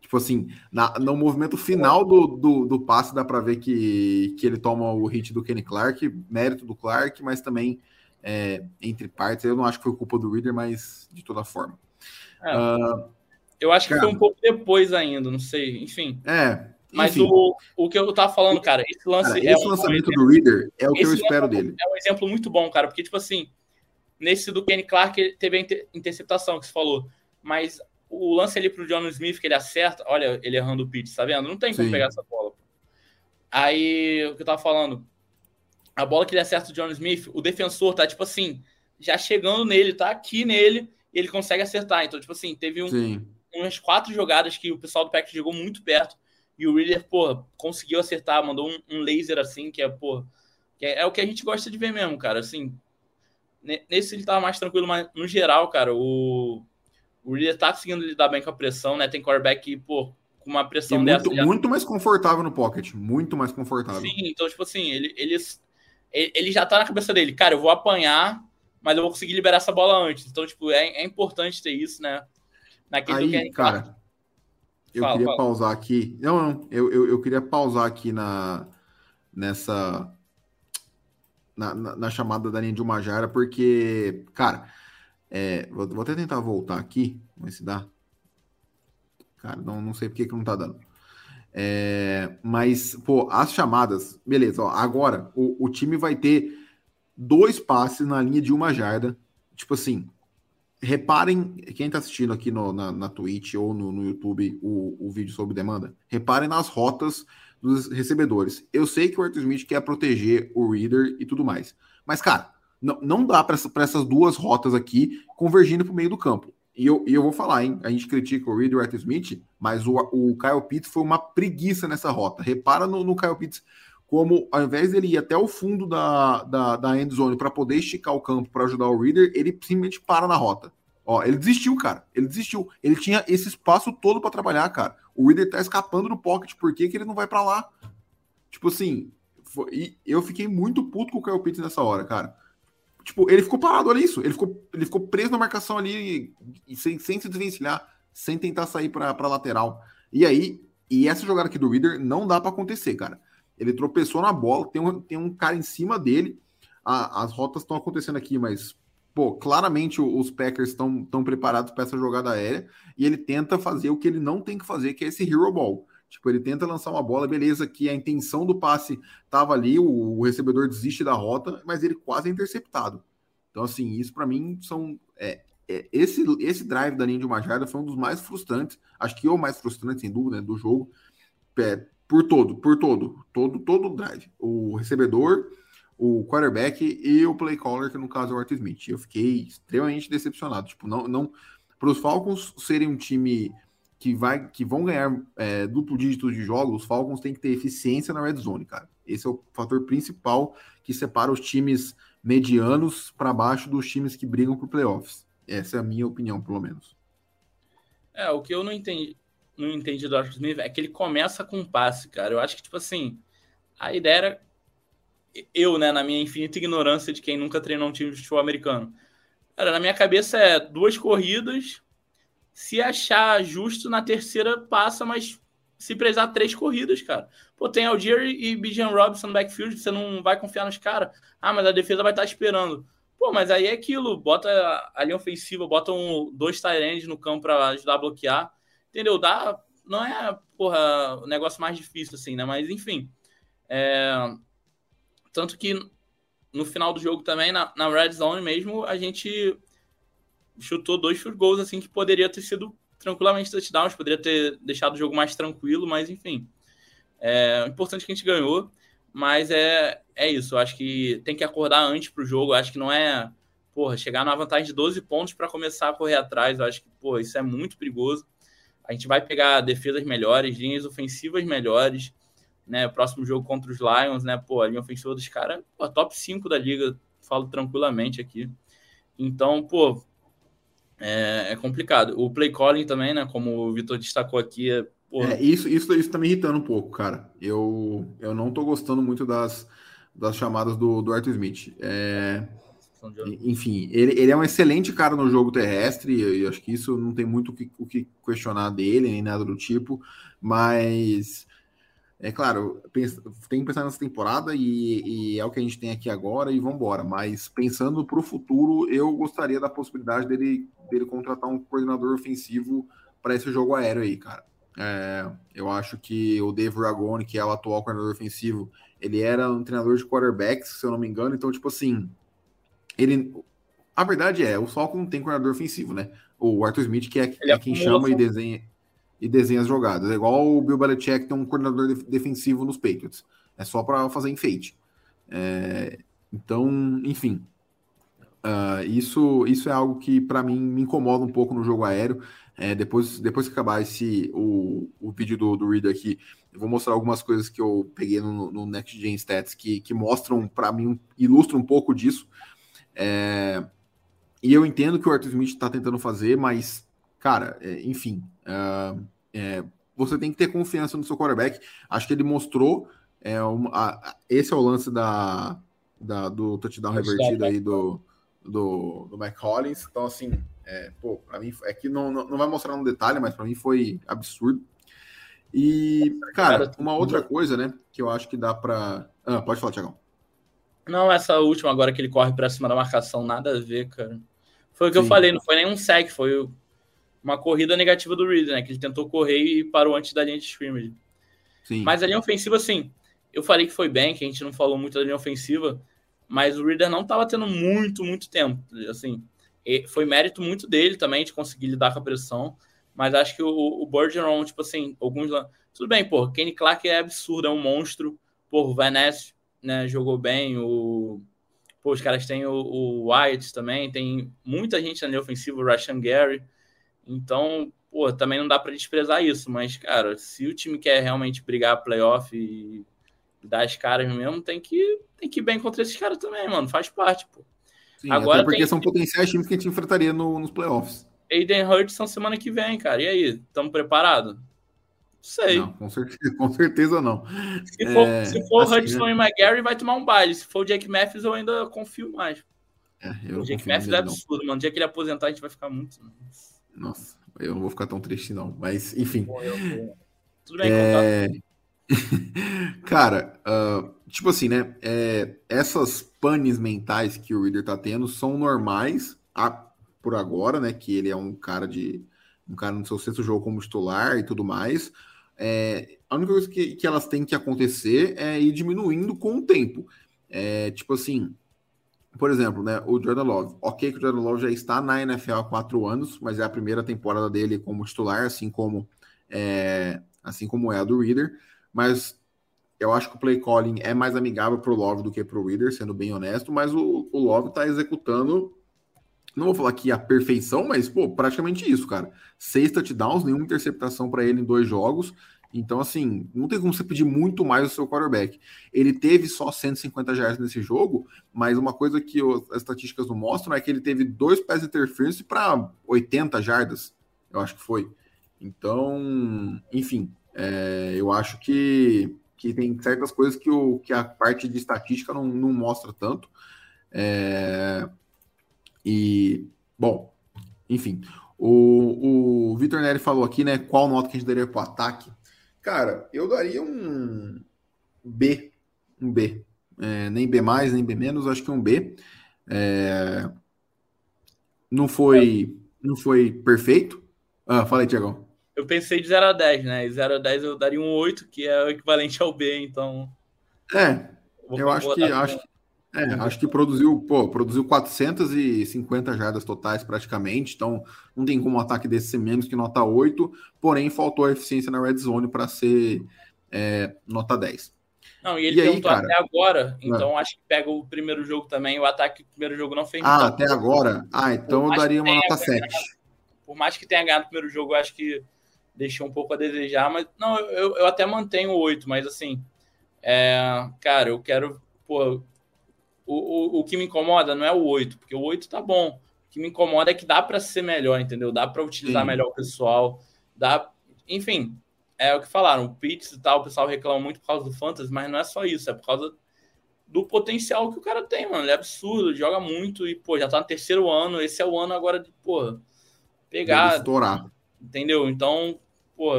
Tipo assim, na, no movimento final do, do, do passe, dá para ver que, que ele toma o hit do Kenny Clark, mérito do Clark, mas também é, entre partes. Eu não acho que foi culpa do Reader, mas de toda forma. É, uh, eu acho que cara, foi um pouco depois ainda, não sei, enfim. É. Mas o, o que eu tava falando, cara, esse lance. Cara, é esse é um, lançamento do Reader é o que eu espero dele. É um exemplo muito bom, cara, porque, tipo assim, nesse do Kenny Clark teve a interceptação que você falou mas o lance ali pro John Smith que ele acerta, olha, ele errando o pitch, tá vendo? Não tem como Sim. pegar essa bola. Aí, o que eu tava falando, a bola que ele acerta o John Smith, o defensor tá, tipo assim, já chegando nele, tá aqui nele, e ele consegue acertar. Então, tipo assim, teve um, umas quatro jogadas que o pessoal do Pack chegou muito perto, e o Reader, pô, conseguiu acertar, mandou um, um laser assim, que é, pô, que é, é, o que a gente gosta de ver mesmo, cara, assim, nesse ele tava mais tranquilo, mas no geral, cara, o o Reader tá conseguindo lidar bem com a pressão, né? Tem quarterback que, pô, com uma pressão e dessa. Muito, já... muito mais confortável no pocket, muito mais confortável. Sim, então, tipo assim, ele, ele, ele já tá na cabeça dele, cara, eu vou apanhar, mas eu vou conseguir liberar essa bola antes. Então, tipo, é, é importante ter isso, né? Naquele Aí, cara, eu fala, queria fala. pausar aqui. Não, não, eu, eu, eu, queria pausar aqui na nessa na, na, na chamada da linha de Umajara, porque, cara, é, vou, vou, até tentar voltar aqui, ver se dá. Cara, não, não sei porque que não tá dando. É, mas, pô, as chamadas, beleza, ó, agora o, o, time vai ter dois passes na linha de uma jarda. Tipo assim, reparem, quem tá assistindo aqui no, na, na Twitch ou no, no YouTube o, o vídeo sobre demanda, reparem nas rotas dos recebedores. Eu sei que o Arthur Smith quer proteger o reader e tudo mais, mas, cara, não, não dá para essa, essas duas rotas aqui convergindo para o meio do campo. E eu, e eu vou falar, hein? A gente critica o Reed e o Arthur Smith, mas o, o Kyle Pitts foi uma preguiça nessa rota. Repara no, no Kyle Pitts como, ao invés dele ir até o fundo da, da, da end zone para poder esticar o campo para ajudar o Reader, ele simplesmente para na rota. Ó, ele desistiu, cara. Ele desistiu. Ele tinha esse espaço todo para trabalhar, cara. O Reader tá escapando do pocket, por que, que ele não vai para lá? Tipo assim, foi, eu fiquei muito puto com o Kyle Pitts nessa hora, cara. Tipo, ele ficou parado, olha isso. Ele ficou, ele ficou preso na marcação ali, sem, sem se desvencilhar, sem tentar sair para lateral. E aí, e essa jogada aqui do Reader não dá para acontecer, cara. Ele tropeçou na bola, tem um, tem um cara em cima dele. A, as rotas estão acontecendo aqui, mas, pô, claramente os Packers estão preparados para essa jogada aérea. E ele tenta fazer o que ele não tem que fazer, que é esse hero ball. Tipo, ele tenta lançar uma bola, beleza, que a intenção do passe estava ali, o, o, recebedor desiste da rota, mas ele quase é interceptado. Então, assim, isso para mim são. É, é, esse, esse drive da linha de uma jarda foi um dos mais frustrantes, acho que é o mais frustrante, sem dúvida, né, do jogo, é, por todo, por todo, todo, todo o drive. O recebedor, o quarterback e o play caller, que no caso é o Arthur Smith. Eu fiquei extremamente decepcionado. Tipo, não, não para os Falcons serem um time que, vai, que vão ganhar é, duplo dígito de jogos, os Falcons têm que ter eficiência na red zone, cara. Esse é o fator principal que separa os times medianos para baixo dos times que brigam por playoffs. Essa é a minha opinião, pelo menos. É, o que eu não entendi, não entendi do Arthur Smith é que ele começa com um passe, cara. Eu acho que, tipo assim, a ideia era eu, né, na minha infinita ignorância de quem nunca treinou um time de futebol americano. Cara, na minha cabeça é duas corridas, se achar justo na terceira passa, mas se precisar três corridas, cara. Pô, tem Algier e Bijan Robinson no backfield, você não vai confiar nos caras. Ah, mas a defesa vai estar esperando. Pô, mas aí é aquilo, bota a linha ofensiva, bota um, dois tight no campo para ajudar a bloquear. Entendeu? Dá, não é, porra, o negócio mais difícil assim, né? Mas enfim. É... Tanto que no final do jogo também, na, na red zone mesmo, a gente chutou dois field goals assim que poderia ter sido tranquilamente touchdowns, poderia ter deixado o jogo mais tranquilo, mas enfim. É importante que a gente ganhou, mas é, é isso. Eu acho que tem que acordar antes para o jogo. Eu acho que não é, porra, chegar numa vantagem de 12 pontos para começar a correr atrás. Eu acho que, pô, isso é muito perigoso. A gente vai pegar defesas melhores, linhas ofensivas melhores, né? Próximo jogo contra os Lions, né? Pô, a linha ofensiva dos caras, top 5 da liga, falo tranquilamente aqui. Então, pô, é, é, complicado. O play calling também, né? Como o Vitor destacou aqui, é, é, isso, isso, isso tá me irritando um pouco, cara. Eu, eu não tô gostando muito das, das chamadas do, do Arthur Smith. É, enfim, ele, ele é um excelente cara no jogo terrestre, e acho que isso não tem muito o que, o que questionar dele, nem nada do tipo, mas é claro, tem que pensar nessa temporada e, e, é o que a gente tem aqui agora e vamos embora. Mas pensando para o futuro, eu gostaria da possibilidade dele, dele contratar um coordenador ofensivo para esse jogo aéreo aí, cara. É, eu acho que o Dave Ragone, que é o atual coordenador ofensivo, ele era um treinador de quarterbacks, se eu não me engano. Então, tipo assim, ele. A verdade é, o Falcon tem coordenador ofensivo, né? O Arthur Smith, que é, é quem chama e desenha e desenha as jogadas. É igual o Bill Belichick tem um coordenador defensivo nos Patriots. É só para fazer enfeite. É, então, enfim. Uh, isso, isso é algo que para mim me incomoda um pouco no jogo aéreo. É, depois, depois que acabar esse, o, o vídeo do, do Reader aqui, eu vou mostrar algumas coisas que eu peguei no, no Next Gen Stats que, que mostram para mim, ilustram um pouco disso. É, e eu entendo que o Arthur Smith está tentando fazer, mas, cara, é, enfim, Uh, é, você tem que ter confiança no seu quarterback. Acho que ele mostrou. É, uma, a, esse é o lance da, da do touchdown revertido aí do, do, do Mike Collins. Então, assim, é, pô, pra mim, é que não, não, não vai mostrar no detalhe, mas para mim foi absurdo. E, cara, uma outra coisa, né, que eu acho que dá para. Ah, pode falar, Tiagão. Não, essa última agora que ele corre para cima da marcação, nada a ver, cara. Foi o que Sim. eu falei, não foi nenhum sec, foi uma corrida negativa do Reed, né? Que ele tentou correr e parou antes da linha de scrimmage. Sim. Mas a linha ofensiva, assim, eu falei que foi bem, que a gente não falou muito da linha ofensiva, mas o Reader não estava tendo muito, muito tempo. Assim, foi mérito muito dele também de conseguir lidar com a pressão, mas acho que o, o Bergeron, tipo assim, alguns. Tudo bem, pô, Kenny Clark é absurdo, é um monstro. Pô, o Van Ness, né, jogou bem, o. Pô, os caras têm o, o Wyatt também, tem muita gente na linha ofensiva, o Rashan Gary. Então, pô, também não dá para desprezar isso, mas, cara, se o time quer realmente brigar playoff e dar as caras mesmo, tem que, tem que ir bem contra esses caras também, mano. Faz parte, pô. Sim, Agora porque tem... são potenciais times que a gente enfrentaria no, nos playoffs. Aiden Hudson semana que vem, cara. E aí, estamos preparados? Sei. Não, com certeza, com certeza não. Se for, é, se for assim, Hudson né? e McGarry, vai tomar um baile. Se for o Jake Matthews, eu ainda confio mais. É, o Jake Matthews é absurdo, mano. No dia que ele aposentar, a gente vai ficar muito. Nossa, eu não vou ficar tão triste, não. Mas, enfim. Tudo bem, é... Cara, uh, tipo assim, né? É, essas panes mentais que o Reader tá tendo são normais a, por agora, né? Que ele é um cara de. um cara no seu sexto jogo como titular e tudo mais. É, a única coisa que, que elas têm que acontecer é ir diminuindo com o tempo. É, tipo assim, por exemplo, né, o Jordan Love. Ok que o Jordan Love já está na NFL há quatro anos, mas é a primeira temporada dele como titular, assim como é, assim como é a do Reader. Mas eu acho que o play calling é mais amigável para o Love do que para o Reader, sendo bem honesto. Mas o, o Love está executando, não vou falar que a perfeição, mas pô, praticamente isso, cara. Seis touchdowns, nenhuma interceptação para ele em dois jogos. Então, assim, não tem como você pedir muito mais do seu quarterback. Ele teve só 150 jardas nesse jogo, mas uma coisa que as estatísticas não mostram é que ele teve dois pés de interference para 80 jardas, eu acho que foi. Então, enfim, é, eu acho que que tem certas coisas que, o, que a parte de estatística não, não mostra tanto. É, e, bom, enfim, o, o Vitor Neri falou aqui, né? Qual nota que a gente daria para o ataque? Cara, eu daria um B. Um B. É, nem B mais, nem B menos, acho que um B. É, não foi não foi perfeito. Ah, fala aí, Tiagão. Eu pensei de 0 a 10, né? E 0 a 10 eu daria um 8, que é o equivalente ao B, então. É, eu acho que, acho, é, acho que produziu, pô, produziu 450 jardas totais praticamente, então não tem como um ataque desse ser menos que nota 8, porém faltou a eficiência na red zone para ser é, nota 10. Não, e ele e perguntou aí, cara, até agora, é. então é. acho que pega o primeiro jogo também, o ataque do primeiro jogo não fez Ah, até agora? Ah, então eu daria uma nota 7. Ganhado, por mais que tenha ganhado o primeiro jogo, eu acho que deixou um pouco a desejar, mas não, eu, eu até mantenho o 8, mas assim, é, cara, eu quero, pô, o, o, o que me incomoda não é o 8, porque o 8 tá bom. O que me incomoda é que dá para ser melhor, entendeu? Dá para utilizar Sim. melhor o pessoal, dá, enfim, é o que falaram, o Pitts e tal, o pessoal reclama muito por causa do Fantasy, mas não é só isso, é por causa do potencial que o cara tem, mano. Ele é absurdo, joga muito e, pô, já tá no terceiro ano. Esse é o ano agora de, pô, pegar. Estourar. Entendeu? Então, pô,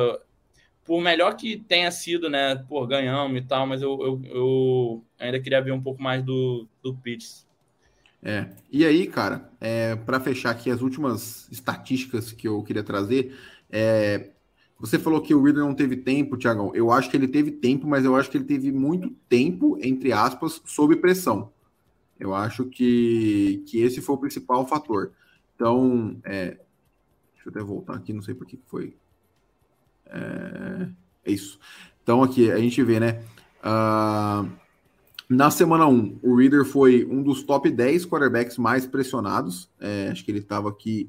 por melhor que tenha sido, né, pô, ganhamos e tal, mas eu, eu, eu ainda queria ver um pouco mais do, do Pitts. É, e aí, cara, é, para fechar aqui as últimas estatísticas que eu queria trazer, é, você falou que o Reader não teve tempo, Tiagão. Eu acho que ele teve tempo, mas eu acho que ele teve muito tempo, entre aspas, sob pressão. Eu acho que, que esse foi o principal fator. Então, é, deixa eu até voltar aqui, não sei por que foi. É, é isso. Então, aqui a gente vê, né? Uh, na semana 1, o Reader foi um dos top 10 quarterbacks mais pressionados. É, acho que ele estava aqui.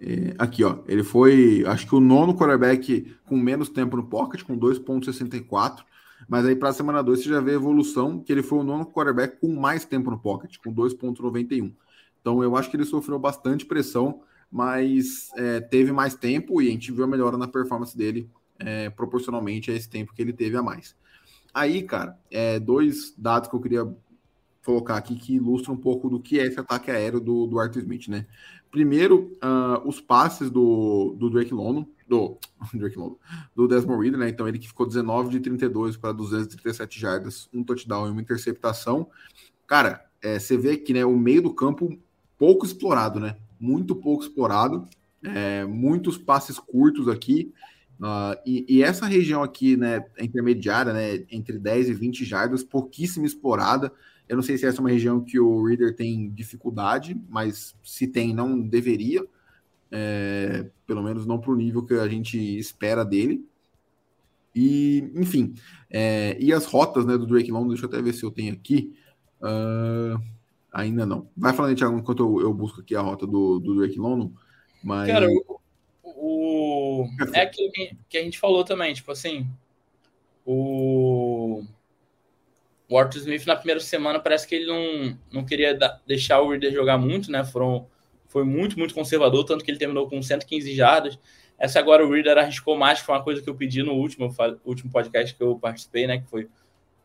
É, aqui, ó, ele foi, acho que o nono quarterback com menos tempo no pocket, com 2,64. Mas aí para a semana 2 você já vê a evolução, que ele foi o nono quarterback com mais tempo no pocket, com 2,91. Então eu acho que ele sofreu bastante pressão, mas é, teve mais tempo e a gente viu a melhora na performance dele é, proporcionalmente a esse tempo que ele teve a mais. Aí, cara, é, dois dados que eu queria colocar aqui que ilustram um pouco do que é esse ataque aéreo do, do Arthur Smith, né? Primeiro, uh, os passes do, do Drake London, do, Drake London, do Desmond Reader, né? Então ele que ficou 19 de 32 para 237 jardas, um touchdown e uma interceptação. Cara, é, você vê que né, o meio do campo pouco explorado, né? Muito pouco explorado, é, muitos passes curtos aqui. Uh, e, e, essa região aqui, né, intermediária, né, entre 10 e 20 jardas, pouquíssimo explorada. Eu não sei se essa é uma região que o Reader tem dificuldade, mas se tem, não deveria. É, pelo menos não para o nível que a gente espera dele. E, enfim, é, e as rotas né, do Drake Long, deixa eu até ver se eu tenho aqui. Uh, ainda não. Vai falando, Thiago, enquanto eu, eu, busco aqui a rota do, do Drake Long. Mas... Cara, o... é aquilo que a gente falou também, tipo assim, o o Arthur Smith na primeira semana parece que ele não, não queria da, deixar o Reader jogar muito, né? Foram, foi muito, muito conservador, tanto que ele terminou com 115 jardas. Essa agora o Reader arriscou mais, que foi uma coisa que eu pedi no último, último podcast que eu participei, né? Que foi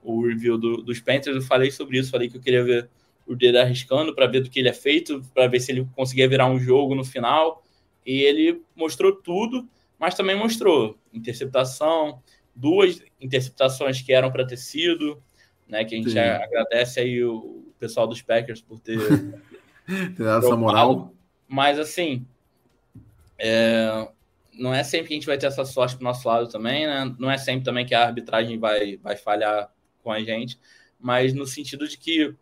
o review do, dos Panthers. Eu falei sobre isso, falei que eu queria ver o Reader arriscando para ver do que ele é feito, para ver se ele conseguia virar um jogo no final. E ele mostrou tudo, mas também mostrou interceptação, duas interceptações que eram para ter sido né? Que a gente Sim. agradece aí o pessoal dos Packers por ter, ter dado essa moral. Mas assim, é, não é sempre que a gente vai ter essa sorte pro nosso lado também, né? Não é sempre também que a arbitragem vai, vai falhar com a gente, mas no sentido de que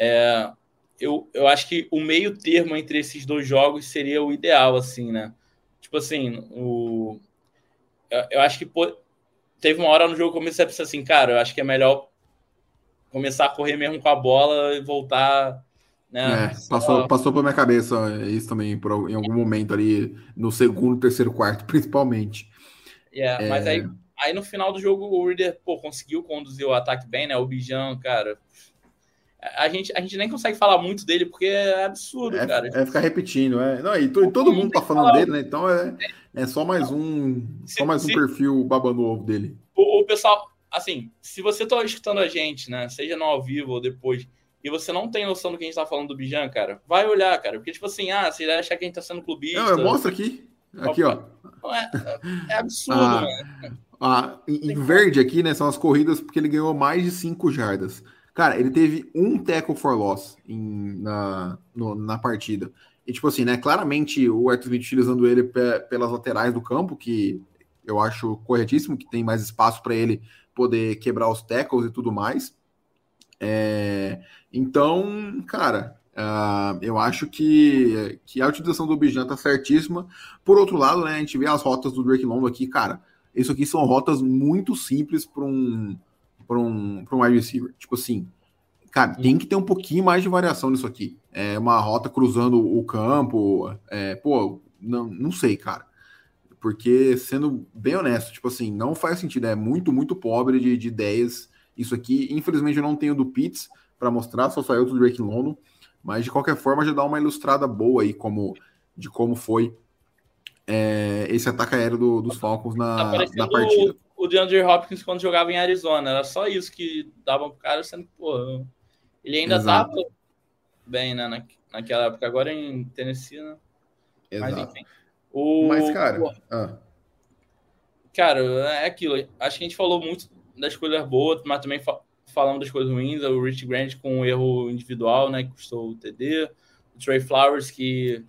é, eu, eu acho que o meio termo entre esses dois jogos seria o ideal, assim, né? Tipo assim, o, eu, eu acho que pô, teve uma hora no jogo que eu comecei a pensar assim, cara, eu acho que é melhor começar a correr mesmo com a bola e voltar. Né, é, passou, passou pela minha cabeça isso também por, em algum momento ali, no segundo, terceiro quarto, principalmente. Yeah, é... Mas aí, aí no final do jogo o Reader pô, conseguiu conduzir o ataque bem, né? O Bijan, cara, a gente, a gente nem consegue falar muito dele porque é absurdo, é, cara. É ficar repetindo, é. Não, e, to, e todo mundo tá falando dele, né? Então é, é só mais um, se, só mais um se, perfil babando ovo dele. O, o, pessoal, assim, se você tá escutando a gente, né, seja no ao vivo ou depois, e você não tem noção do que a gente tá falando do Bijan, cara, vai olhar, cara, porque tipo assim, ah, você vai achar que a gente tá sendo clubista. Não, mostra aqui. Aqui, ó. É, é absurdo, ah, né? Ah, em, em verde aqui, né, são as corridas porque ele ganhou mais de 5 jardas. Cara, ele teve um tackle for loss em, na, no, na partida. E, tipo assim, né? Claramente o Arthur Smith utilizando ele pelas laterais do campo, que eu acho corretíssimo, que tem mais espaço para ele poder quebrar os tackles e tudo mais. É, então, cara, uh, eu acho que, que a utilização do Bijan tá certíssima. Por outro lado, né, a gente vê as rotas do Drake London aqui, cara. Isso aqui são rotas muito simples para um para um, um wide receiver. Tipo assim, cara, tem que ter um pouquinho mais de variação nisso aqui. É uma rota cruzando o campo, é, pô, não, não sei, cara. Porque, sendo bem honesto, tipo assim, não faz sentido. É muito, muito pobre de, de ideias isso aqui. Infelizmente, eu não tenho do Pitts para mostrar, só saiu do Drake London. Mas, de qualquer forma, já dá uma ilustrada boa aí como, de como foi é, esse ataque aéreo do, dos Falcons na, tá na partida o DeAndre Hopkins quando jogava em Arizona. Era só isso que dava pro cara, sendo que, pô, ele ainda Exato. tava bem, né, na, naquela época. Agora em Tennessee, né? Exato. Mas, enfim. O, Mas, cara... Ah. Cara, é aquilo. Acho que a gente falou muito das coisas boas, mas também fa falamos das coisas ruins. O Rich Grant com um erro individual, né, que custou o TD. O Trey Flowers, que...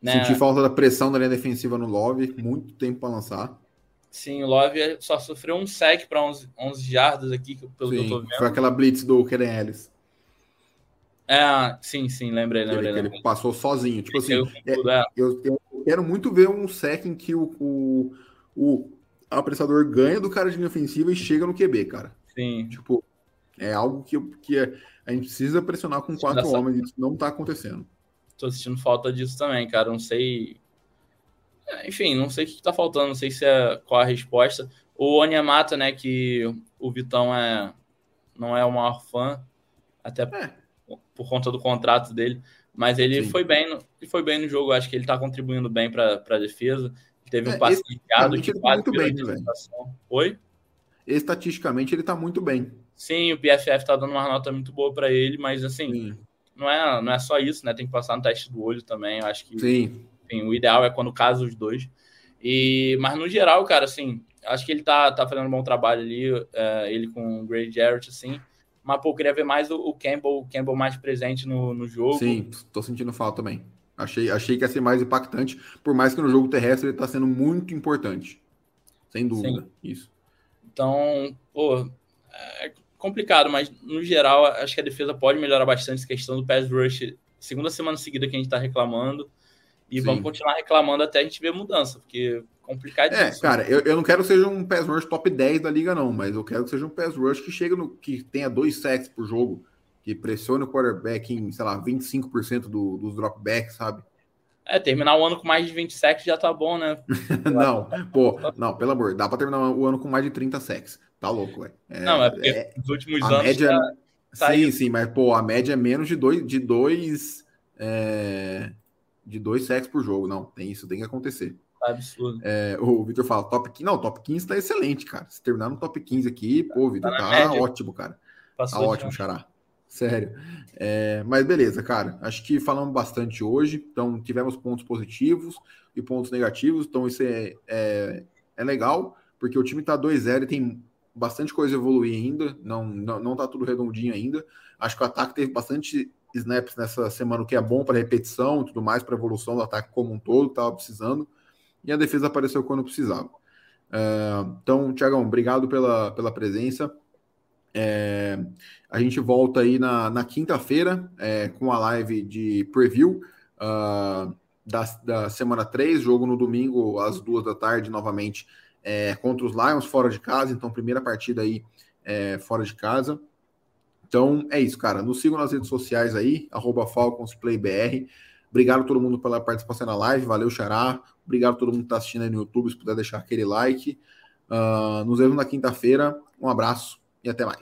Né, Senti falta da pressão da linha defensiva no Love, muito tempo para lançar. Sim, o Love só sofreu um sec para 11, 11 jardas aqui, pelo sim, que eu tô vendo. Foi aquela blitz do Keren Ellis. É, sim, sim, lembrei, lembrei. Ele, ele passou sozinho. Tipo assim, é, é, eu, eu, quero muito ver um sec em que o, o, o apressador ganha do cara de linha ofensiva e chega no QB, cara. Sim. Tipo, é algo que, que é, a gente precisa pressionar com quatro homens e isso não tá acontecendo. Tô sentindo falta disso também, cara. Não sei enfim, não sei o que está faltando, não sei se é qual a resposta. O Onyemata, né, que o Vitão é não é o maior fã, até é. por conta do contrato dele, mas ele Sim. foi bem, no, ele foi bem no jogo, acho que ele está contribuindo bem para a defesa. Teve é, um passe ligado que quase muito bem, né, Oi? Estatisticamente ele está muito bem. Sim, o PFF está dando uma nota muito boa para ele, mas assim, não é, não é só isso, né? Tem que passar no teste do olho também, eu acho que Sim enfim, o ideal é quando casa os dois. E, mas no geral, cara, assim, acho que ele tá, tá fazendo um bom trabalho ali, é, ele com o Gray Jarrett, assim. Mas, pô, eu queria ver mais o, o Campbell, o Campbell mais presente no, no jogo. Sim, tô sentindo falta também. Achei, achei que ia ser mais impactante, por mais que no jogo terrestre ele tá sendo muito importante. Sem dúvida, Sim. isso. Então, pô, é complicado, mas no geral, acho que a defesa pode melhorar bastante essa questão do pass rush. Segunda semana seguida que a gente tá reclamando. E Sim. vamos continuar reclamando até a gente ver mudança, porque complicado. É, cara, eu, eu não quero que seja um pass rush top 10 da liga, não, mas eu quero que seja um pass rush que chegue no. que tenha dois sacks por jogo, que pressione o quarterback em, sei lá, 25% do, dos dropbacks, sabe? É, terminar o ano com mais de 20 sacks já tá bom, né? não, pô, não, pelo amor, dá pra terminar o ano com mais de 30 sacks. Tá louco, ué. É, não, é porque é, nos últimos anos. Média, tá, tá sim, sim, mas, pô, a média é menos de dois. De dois é, de dois sacks por jogo. Não, tem isso, tem que acontecer. Absurdo. É, o Vitor fala, top 15. Não, top 15 tá excelente, cara. Se terminar no top 15 aqui, pô, Vitor, tá, tá ótimo, cara. Passou tá ótimo, Xará. Sério. É, mas beleza, cara. Acho que falamos bastante hoje. Então, tivemos pontos positivos e pontos negativos. Então, isso é, é, é legal, porque o time tá 2-0 e tem bastante coisa a evoluir ainda. Não, não, não tá tudo redondinho ainda. Acho que o ataque teve bastante snaps nessa semana, o que é bom para repetição e tudo mais, para evolução do ataque como um todo, estava precisando. E a defesa apareceu quando precisava. É, então, Tiagão, obrigado pela, pela presença. É, a gente volta aí na, na quinta-feira é, com a live de preview uh, da, da semana 3, jogo no domingo às duas da tarde, novamente, é, contra os Lions, fora de casa. Então, primeira partida aí é, fora de casa. Então é isso, cara. Nos sigam nas redes sociais aí, FalconsPlayBR. Obrigado a todo mundo pela participação na live. Valeu, Xará. Obrigado a todo mundo que está assistindo aí no YouTube. Se puder deixar aquele like. Uh, nos vemos na quinta-feira. Um abraço e até mais.